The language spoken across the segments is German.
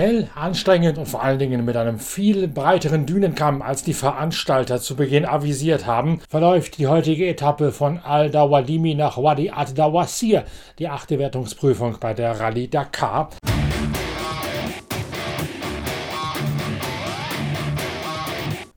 Schnell, anstrengend und vor allen Dingen mit einem viel breiteren Dünenkamm, als die Veranstalter zu Beginn avisiert haben, verläuft die heutige Etappe von Al-Dawadimi nach Wadi ad-Dawasir, die achte Wertungsprüfung bei der Rallye Dakar.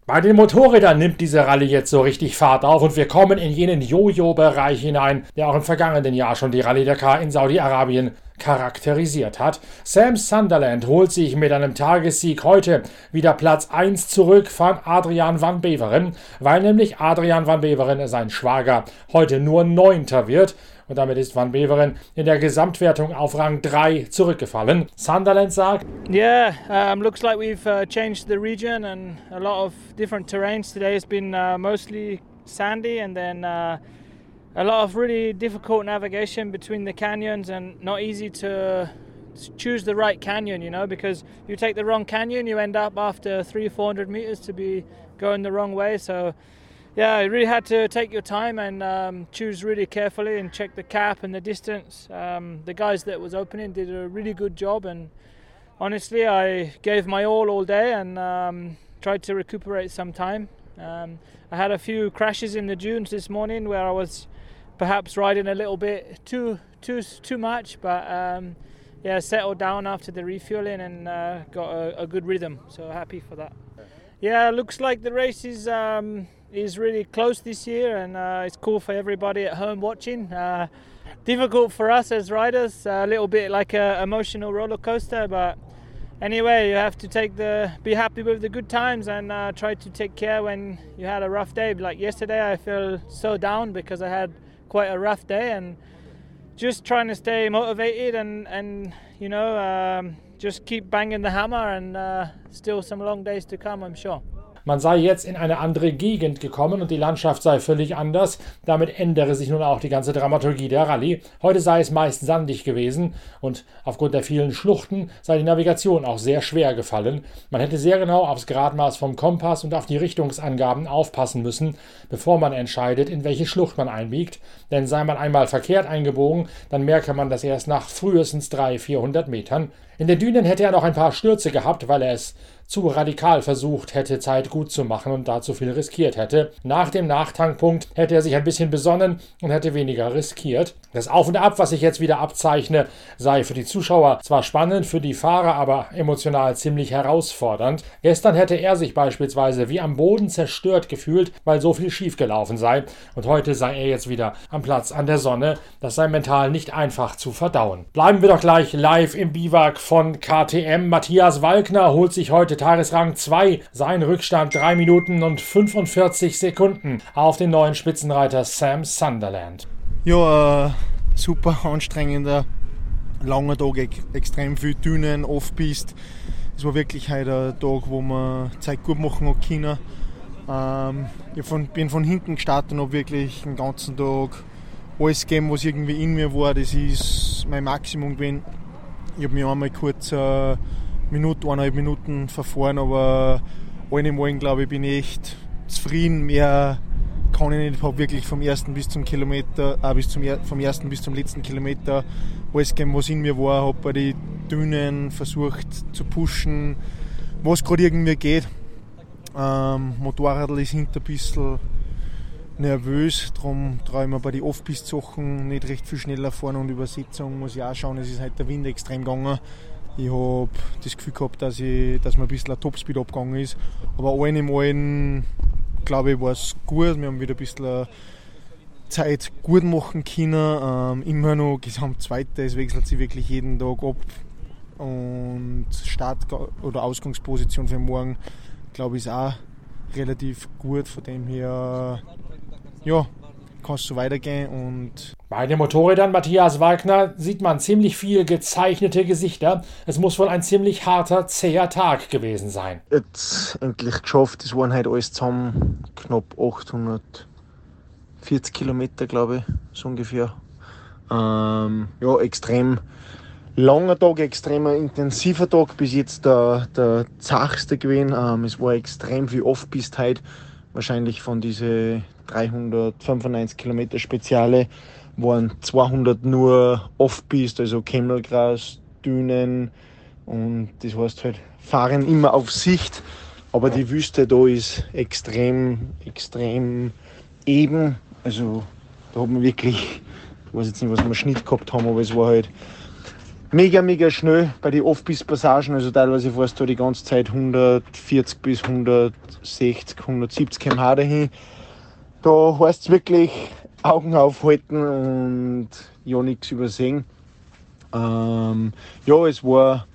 Bei den Motorrädern nimmt diese Rallye jetzt so richtig Fahrt auf und wir kommen in jenen Jojo-Bereich hinein, der auch im vergangenen Jahr schon die Rallye Dakar in Saudi-Arabien charakterisiert hat. Sam Sunderland holt sich mit einem Tagessieg heute wieder Platz 1 zurück von Adrian van Beveren, weil nämlich Adrian van Beveren, sein Schwager, heute nur Neunter wird und damit ist Van Beveren in der Gesamtwertung auf Rang 3 zurückgefallen. Sunderland sagt: Yeah, um, looks like we've uh, changed the region and a lot of different terrains. Today has been uh, mostly sandy and then uh, a lot of really difficult navigation between the canyons and not easy to choose the right canyon, you know, because you take the wrong canyon, you end up after three, four hundred meters to be going the wrong way. So yeah, you really had to take your time and um, choose really carefully and check the cap and the distance. Um, the guys that was opening did a really good job, and honestly, I gave my all all day and um, tried to recuperate some time. Um, I had a few crashes in the dunes this morning where I was perhaps riding a little bit too too too much, but um, yeah, settled down after the refueling and uh, got a, a, good rhythm. So happy for that. Yeah, looks like the race is um, is really close this year, and uh, it's cool for everybody at home watching. Uh, difficult for us as riders, a little bit like an emotional roller coaster, but anyway, you have to take the be happy with the good times and uh, try to take care when you had a rough day. Like yesterday, I feel so down because I had quite a rough day, and just trying to stay motivated and and you know um, just keep banging the hammer, and uh, still some long days to come, I'm sure. Man sei jetzt in eine andere Gegend gekommen und die Landschaft sei völlig anders. Damit ändere sich nun auch die ganze Dramaturgie der Rallye. Heute sei es meist sandig gewesen und aufgrund der vielen Schluchten sei die Navigation auch sehr schwer gefallen. Man hätte sehr genau aufs Gradmaß vom Kompass und auf die Richtungsangaben aufpassen müssen, bevor man entscheidet, in welche Schlucht man einbiegt. Denn sei man einmal verkehrt eingebogen, dann merke man das erst nach frühestens 300, 400 Metern. In den Dünen hätte er noch ein paar Stürze gehabt, weil er es zu radikal versucht hätte, Zeit gut zu machen und da zu viel riskiert hätte. Nach dem Nachtankpunkt hätte er sich ein bisschen besonnen und hätte weniger riskiert. Das Auf und Ab, was ich jetzt wieder abzeichne, sei für die Zuschauer zwar spannend, für die Fahrer aber emotional ziemlich herausfordernd. Gestern hätte er sich beispielsweise wie am Boden zerstört gefühlt, weil so viel schiefgelaufen sei. Und heute sei er jetzt wieder am Platz an der Sonne. Das sei mental nicht einfach zu verdauen. Bleiben wir doch gleich live im Biwak von KTM. Matthias Walkner holt sich heute Tagesrang 2. Sein Rückstand 3 Minuten und 45 Sekunden auf den neuen Spitzenreiter Sam Sunderland. Ja, äh, super anstrengender, langer Tag, extrem viel Dünen, Off-Pist. Es war wirklich heute ein Tag, wo man Zeit gut machen hat können. Ähm, ich von, bin von hinten gestartet und habe wirklich den ganzen Tag alles gegeben, was irgendwie in mir war. Das ist mein Maximum gewesen. Ich habe mich einmal kurz eine Minute, eineinhalb Minuten verfahren, aber Allen, glaube ich, bin ich echt zufrieden. Mehr kann ich nicht. Ich habe wirklich vom ersten bis zum Kilometer, äh, bis zum, vom ersten bis zum letzten Kilometer alles gegeben, was in mir war. Habe bei den Dünen versucht zu pushen, was gerade irgendwie geht. Ähm, Motorrad ist hinter ein bisschen nervös, darum traue ich mir bei den Off-Pist-Sachen nicht recht viel schneller fahren und Übersetzung muss ich auch schauen, es ist halt der Wind extrem gegangen. Ich habe das Gefühl gehabt, dass, ich, dass mir ein bisschen ein Topspeed abgegangen ist, aber allen im Allen glaube ich, war es gut. Wir haben wieder ein bisschen Zeit gut machen können. Ähm, immer noch Gesamt Zweiter, es wechselt sich wirklich jeden Tag ab. Und Start- oder Ausgangsposition für morgen, glaube ich, ist auch relativ gut. Von dem her, ja, kann es so weitergehen. Und Bei den Motorrädern Matthias Wagner sieht man ziemlich viel gezeichnete Gesichter. Es muss wohl ein ziemlich harter, zäher Tag gewesen sein. Jetzt endlich geschafft. Es waren halt alles zusammen knapp 840 Kilometer, glaube ich, so ungefähr. Ähm, ja, extrem langer Tag, extrem intensiver Tag. Bis jetzt der, der zachste gewesen. Ähm, es war extrem viel Off-Pist heute. Wahrscheinlich von diesen 395 Kilometer Speziale waren 200 nur Off-Pist, also Camelgrass, Dünen und das heißt halt, fahren immer auf Sicht, aber die Wüste da ist extrem, extrem eben. Also da hat man wirklich, ich weiß jetzt nicht, was wir Schnitt gehabt haben, aber es war halt mega, mega schnell bei den Off-Pist-Passagen. Also teilweise fährst du die ganze Zeit 140 bis 160, 170 km/h dahin. Da heißt es wirklich Augen aufhalten und ja nichts übersehen. Ähm, ja, es war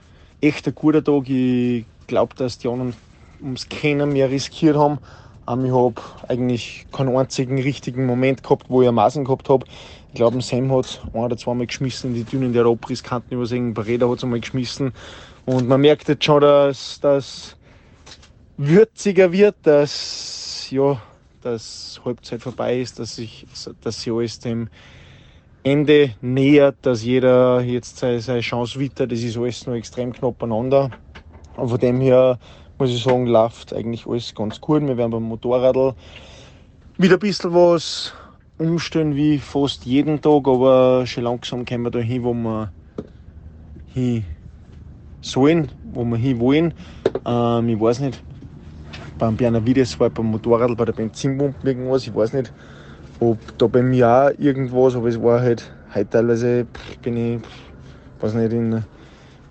echt ein guter Tag. Ich glaube, dass die anderen ums Kennen mehr riskiert haben. Ähm, ich habe eigentlich keinen einzigen richtigen Moment gehabt, wo ich Maßen gehabt habe. Ich glaube, Sam hat ein oder zweimal geschmissen in die Dünen der Abrisskanten übersehen. Barreda hat es einmal geschmissen. Und man merkt jetzt schon, dass das würziger wird, dass ja, dass Halbzeit vorbei ist, dass sich sie alles dem Ende nähert, dass jeder jetzt seine, seine Chance wittert. Das ist alles noch extrem knapp beieinander. Und von dem her muss ich sagen, läuft eigentlich alles ganz gut. Wir werden beim Motorradl wieder ein bisschen was umstellen wie fast jeden Tag, aber schon langsam kommen wir da hin, wo wir hin sollen, wo wir hin wollen. Ähm, ich weiß nicht, beim Bernavides war beim Motorrad, bei der Benzinpumpe irgendwas, ich weiß nicht, ob da bei mir auch irgendwas, aber es war halt heute teilweise, bin ich, weiß nicht, in,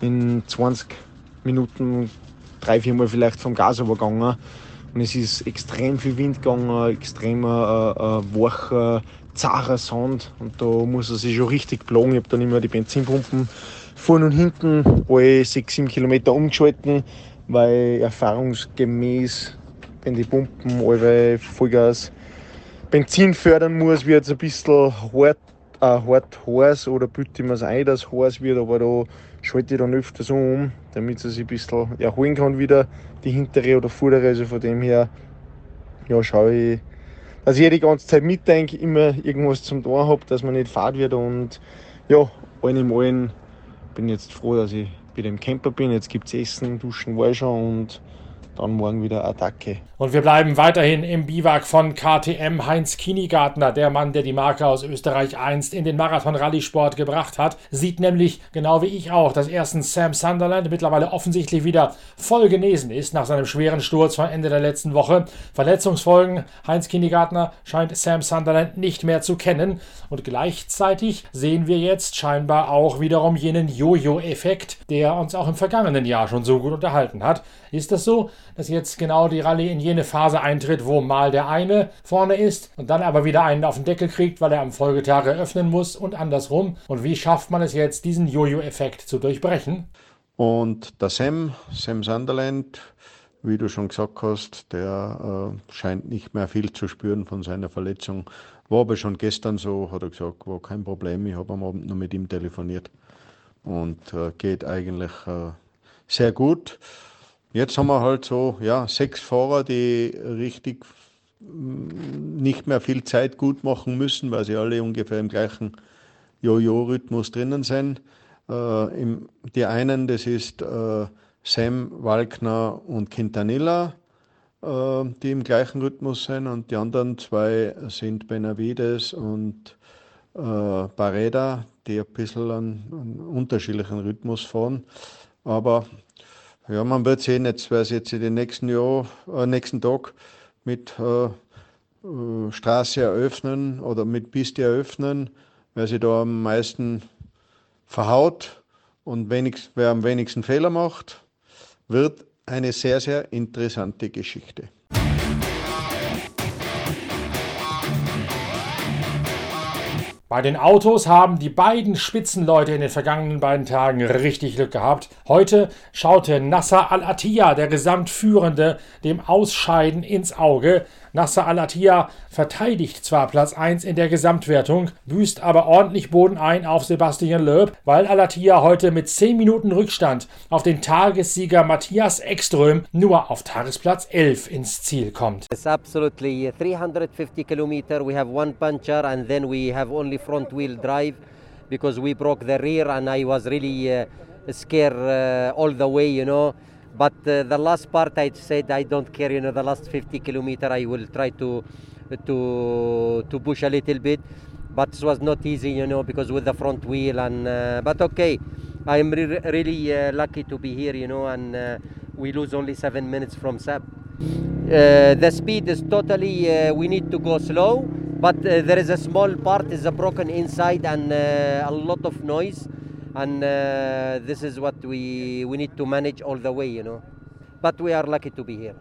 in 20 Minuten drei, vier Mal vielleicht vom Gas übergegangen. Und es ist extrem viel Wind gegangen, extrem äh, äh, wacher, zarer Sand. Und da muss er sich schon richtig plagen. Ich habe dann immer die Benzinpumpen vorne und hinten alle 6, 7 Kilometer umgeschalten, weil erfahrungsgemäß, wenn die Pumpen alle Vollgas Benzin fördern muss, wird es ein bisschen hart, äh, hart heiß oder bitte ich mir ein, dass es heiß wird, aber da schalte ich dann öfters um, damit sie sich ein bisschen erholen kann wieder, die hintere oder vordere. Also von dem her ja, schaue ich, dass ich die ganze Zeit mitdenke, immer irgendwas zum Tun habe, dass man nicht fad wird und ja, allen im Allen bin ich jetzt froh, dass ich wieder im Camper bin. Jetzt gibt es Essen, Duschen war ich schon und dann morgen wieder Attacke. Und wir bleiben weiterhin im Biwak von KTM Heinz Kinigartner, der Mann, der die Marke aus Österreich einst in den Marathon-Rallye-Sport gebracht hat, sieht nämlich, genau wie ich auch, dass erstens Sam Sunderland mittlerweile offensichtlich wieder voll genesen ist nach seinem schweren Sturz von Ende der letzten Woche. Verletzungsfolgen Heinz Kinigartner scheint Sam Sunderland nicht mehr zu kennen und gleichzeitig sehen wir jetzt scheinbar auch wiederum jenen Jojo-Effekt, der uns auch im vergangenen Jahr schon so gut unterhalten hat. Ist das so? dass jetzt genau die Rallye in jene Phase eintritt, wo mal der eine vorne ist und dann aber wieder einen auf den Deckel kriegt, weil er am Folgetag eröffnen muss und andersrum. Und wie schafft man es jetzt, diesen Jojo-Effekt zu durchbrechen? Und der Sam, Sam Sunderland, wie du schon gesagt hast, der äh, scheint nicht mehr viel zu spüren von seiner Verletzung. War aber schon gestern so, hat er gesagt, war kein Problem. Ich habe am Abend noch mit ihm telefoniert und äh, geht eigentlich äh, sehr gut. Jetzt haben wir halt so ja, sechs Fahrer, die richtig mm, nicht mehr viel Zeit gut machen müssen, weil sie alle ungefähr im gleichen Jojo-Rhythmus drinnen sind. Äh, im, die einen, das ist äh, Sam, Walkner und Quintanilla, äh, die im gleichen Rhythmus sind, und die anderen zwei sind Benavides und äh, Barreda, die ein bisschen einen, einen unterschiedlichen Rhythmus fahren. Aber ja, man wird sehen, jetzt, wer es jetzt in den nächsten Jahr, äh, nächsten Tag mit äh, äh, Straße eröffnen oder mit Piste eröffnen, wer sich da am meisten verhaut und wenig, wer am wenigsten Fehler macht, wird eine sehr, sehr interessante Geschichte. Bei den Autos haben die beiden Spitzenleute in den vergangenen beiden Tagen richtig Glück gehabt. Heute schaute Nasser Al-Attiyah, der Gesamtführende, dem Ausscheiden ins Auge. Nasser Al-Attiyah verteidigt zwar Platz 1 in der Gesamtwertung, büßt aber ordentlich Boden ein auf Sebastian Loeb, weil Al-Attiyah heute mit 10 Minuten Rückstand auf den Tagessieger Matthias Ekström nur auf Tagesplatz 11 ins Ziel kommt. It's absolutely 350 kilometer. We have one puncture and then we have only front wheel drive because we broke the rear and I was really uh, scared uh, all the way, you know. But uh, the last part I said I don't care, you know, the last 50 kilometer I will try to to to push a little bit. But it was not easy, you know, because with the front wheel and uh, but okay, I'm re- really uh, lucky to be here, you know, and uh, we lose only seven minutes from Seb. Uh, the speed is totally, uh, we need to go slow, but there is a small part is a broken inside and a lot of noise, and uh, this is what we we need to manage all the way, you know. But we are lucky to be here.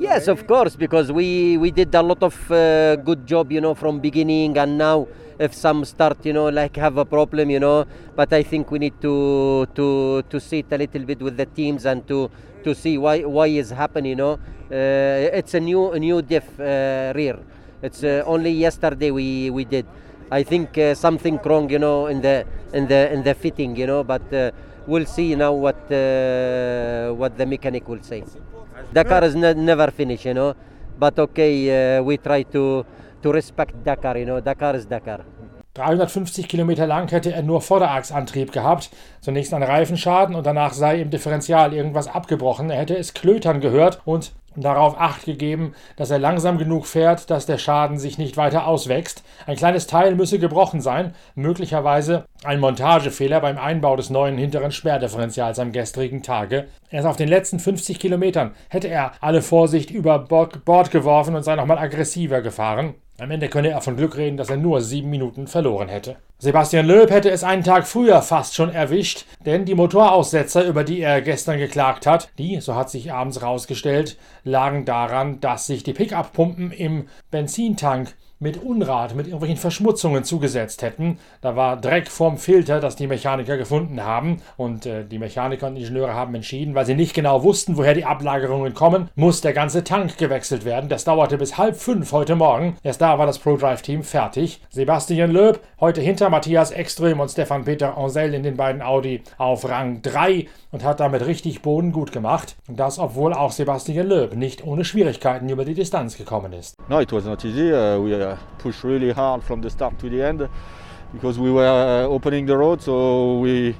Yes, of course, because we we did a lot of uh, good job, you know, from beginning and now. If some start, you know, like have a problem, you know, but I think we need to to to sit a little bit with the teams and to to see why why is happening, you know. Uh, it's a new a new diff uh, rear. It's uh, only yesterday we we did. I think uh, something wrong, you know, in the in the in the fitting, you know, but uh, we'll see now what uh, what the mechanic will say. Dakar is ne- never finished, you know, but okay, uh, we try to to respect Dakar, you know. Dakar is Dakar. 350 Kilometer lang hätte er nur Vorderachsantrieb gehabt. Zunächst ein Reifenschaden und danach sei im Differential irgendwas abgebrochen. Er hätte es klötern gehört und darauf Acht gegeben, dass er langsam genug fährt, dass der Schaden sich nicht weiter auswächst. Ein kleines Teil müsse gebrochen sein, möglicherweise ein Montagefehler beim Einbau des neuen hinteren Sperrdifferentials am gestrigen Tage. Erst auf den letzten 50 Kilometern hätte er alle Vorsicht über Bord geworfen und sei nochmal aggressiver gefahren. Am Ende könne er von Glück reden, dass er nur sieben Minuten verloren hätte. Sebastian Loeb hätte es einen Tag früher fast schon erwischt, denn die Motoraussetzer, über die er gestern geklagt hat, die, so hat sich abends rausgestellt, lagen daran, dass sich die Pickup-Pumpen im Benzintank mit Unrat, mit irgendwelchen Verschmutzungen zugesetzt hätten. Da war Dreck vorm Filter, das die Mechaniker gefunden haben. Und äh, die Mechaniker und Ingenieure haben entschieden, weil sie nicht genau wussten, woher die Ablagerungen kommen, muss der ganze Tank gewechselt werden. Das dauerte bis halb fünf heute Morgen. Erst da war das ProDrive-Team fertig. Sebastian Loeb heute hinter Matthias Ekström und Stefan Peter Ansel in den beiden Audi auf Rang 3 und hat damit richtig Boden gut gemacht. Und das, obwohl auch Sebastian Loeb nicht ohne Schwierigkeiten über die Distanz gekommen ist. No, it was not easy. Uh, we uh, pushed really hard from the start to the end because we were uh, opening the road, so we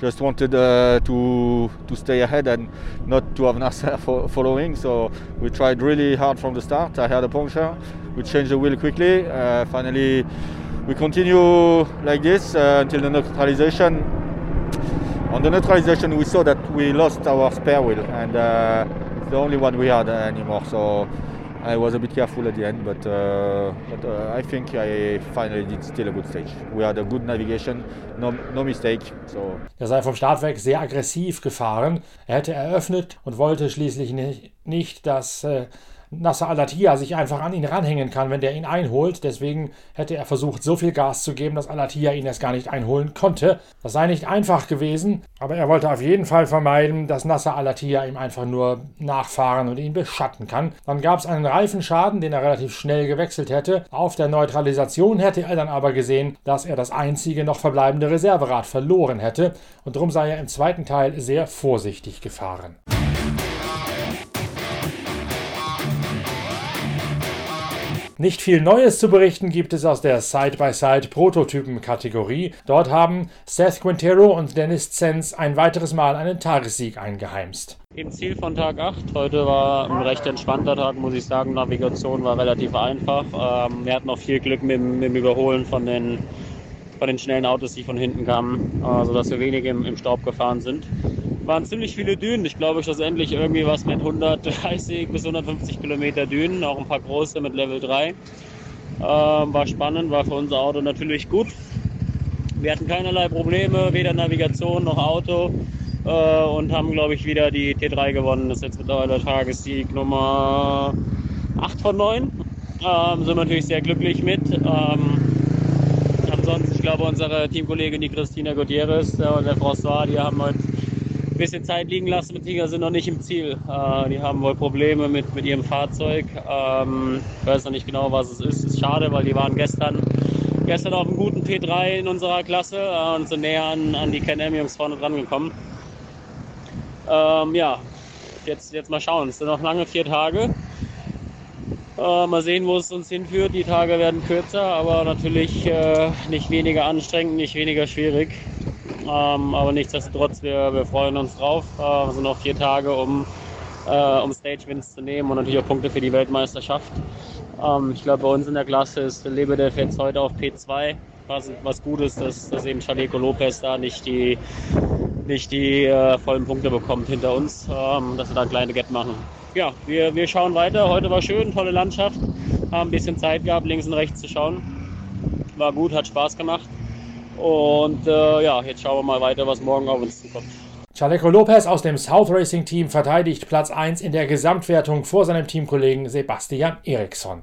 just wanted uh, to to stay ahead and not to have Nasser fo- following. So we tried really hard from the start. I had a puncture. We changed the wheel quickly. Uh, finally, we continue like this until the neutralization. On the neutralization, we saw that we lost our spare wheel, and it's the only one we had anymore. So I was a bit careful at the end, but, uh, but uh, I think I finally did still a good stage. We had a good navigation, no, no mistake. So Er sei vom Start weg sehr aggressiv gefahren. Er hätte eröffnet und wollte schließlich nicht, nicht dass äh, Nasser Al-Attiyah sich einfach an ihn ranhängen kann, wenn der ihn einholt. Deswegen hätte er versucht, so viel Gas zu geben, dass Al-Attiyah ihn erst gar nicht einholen konnte. Das sei nicht einfach gewesen, aber er wollte auf jeden Fall vermeiden, dass Nasser Al-Attiyah ihm einfach nur nachfahren und ihn beschatten kann. Dann gab es einen Reifenschaden, den er relativ schnell gewechselt hätte. Auf der Neutralisation hätte er dann aber gesehen, dass er das einzige noch verbleibende Reserverad verloren hätte und darum sei er im zweiten Teil sehr vorsichtig gefahren. Nicht viel Neues zu berichten gibt es aus der Side-by-Side-Prototypen-Kategorie. Dort haben Seth Quintero und Dennis Zenz ein weiteres Mal einen Tagessieg eingeheimst. Im Ziel von Tag 8. Heute war ein recht entspannter Tag, muss ich sagen. Navigation war relativ einfach. Ähm, wir hatten auch viel Glück mit, dem- Überholen von den, von den schnellen Autos, die von hinten kamen, äh, sodass wir wenig im Staub gefahren sind. Waren ziemlich viele Dünen. Ich glaube schlussendlich irgendwie was mit 130 bis 150 Kilometer Dünen, auch ein paar große mit Level 3. Ähm, war spannend, war für unser Auto natürlich gut. Wir hatten keinerlei Probleme, weder Navigation noch Auto äh, und haben, glaube ich, wieder die T3 gewonnen. Das ist jetzt mittlerweile Tagessieg Nummer 8 von 9. Ähm, sind wir natürlich sehr glücklich mit. Ähm, ansonsten, ich glaube, unsere Teamkollegin, die Christina Gutierrez äh, und der François, die haben heute ein bisschen Zeit liegen lassen, beziehungsweise sind noch nicht im Ziel. Äh, die haben wohl Probleme mit, mit ihrem Fahrzeug. Ähm, ich weiß noch nicht genau, was es ist. Ist schade, weil die waren gestern gestern auf einem guten P3 in unserer Klasse äh, und sind näher an, an die Can-Am-Jungs vorne dran gekommen. Ähm, ja, jetzt, jetzt mal schauen. Es sind noch lange vier Tage. Äh, mal sehen, wo es uns hinführt. Die Tage werden kürzer, aber natürlich äh, nicht weniger anstrengend, nicht weniger schwierig. Ähm, aber nichtsdestotrotz, wir, wir freuen uns drauf. Äh, sind noch vier Tage, um, äh, um Stage-Wins zu nehmen und natürlich auch Punkte für die Weltmeisterschaft. Ähm, ich glaube, bei uns in der Klasse ist Lebedev jetzt heute auf P2, was, was gut ist, dass, dass eben Chaleco Lopez da nicht die, nicht die äh, vollen Punkte bekommt hinter uns, ähm, dass wir da ein kleines Gap machen. Ja, wir, wir schauen weiter. Heute war schön, tolle Landschaft. Haben ein bisschen Zeit gehabt, links und rechts zu schauen. War gut, hat Spaß gemacht. Und äh, ja, jetzt schauen wir mal weiter, was morgen auf uns zukommt. Chaleco Lopez aus dem South Racing Team verteidigt Platz 1 in der Gesamtwertung vor seinem Teamkollegen Sebastian Eriksson.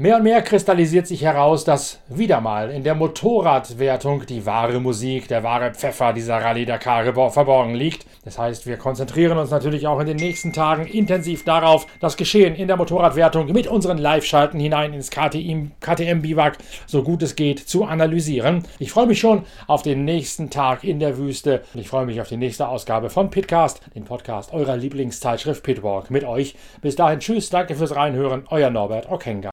Mehr und mehr kristallisiert sich heraus, dass wieder mal in der Motorradwertung die wahre Musik, der wahre Pfeffer dieser Rallye Dakar verborgen liegt. Das heißt, wir konzentrieren uns natürlich auch in den nächsten Tagen intensiv darauf, das Geschehen in der Motorradwertung mit unseren Live-Schalten hinein ins KTM-Biwak so gut es geht zu analysieren. Ich freue mich schon auf den nächsten Tag in der Wüste und ich freue mich auf die nächste Ausgabe von Pitcast, den Podcast eurer Lieblingszeitschrift Pitwalk mit euch. Bis dahin, tschüss, danke fürs Reinhören, euer Norbert Okenga.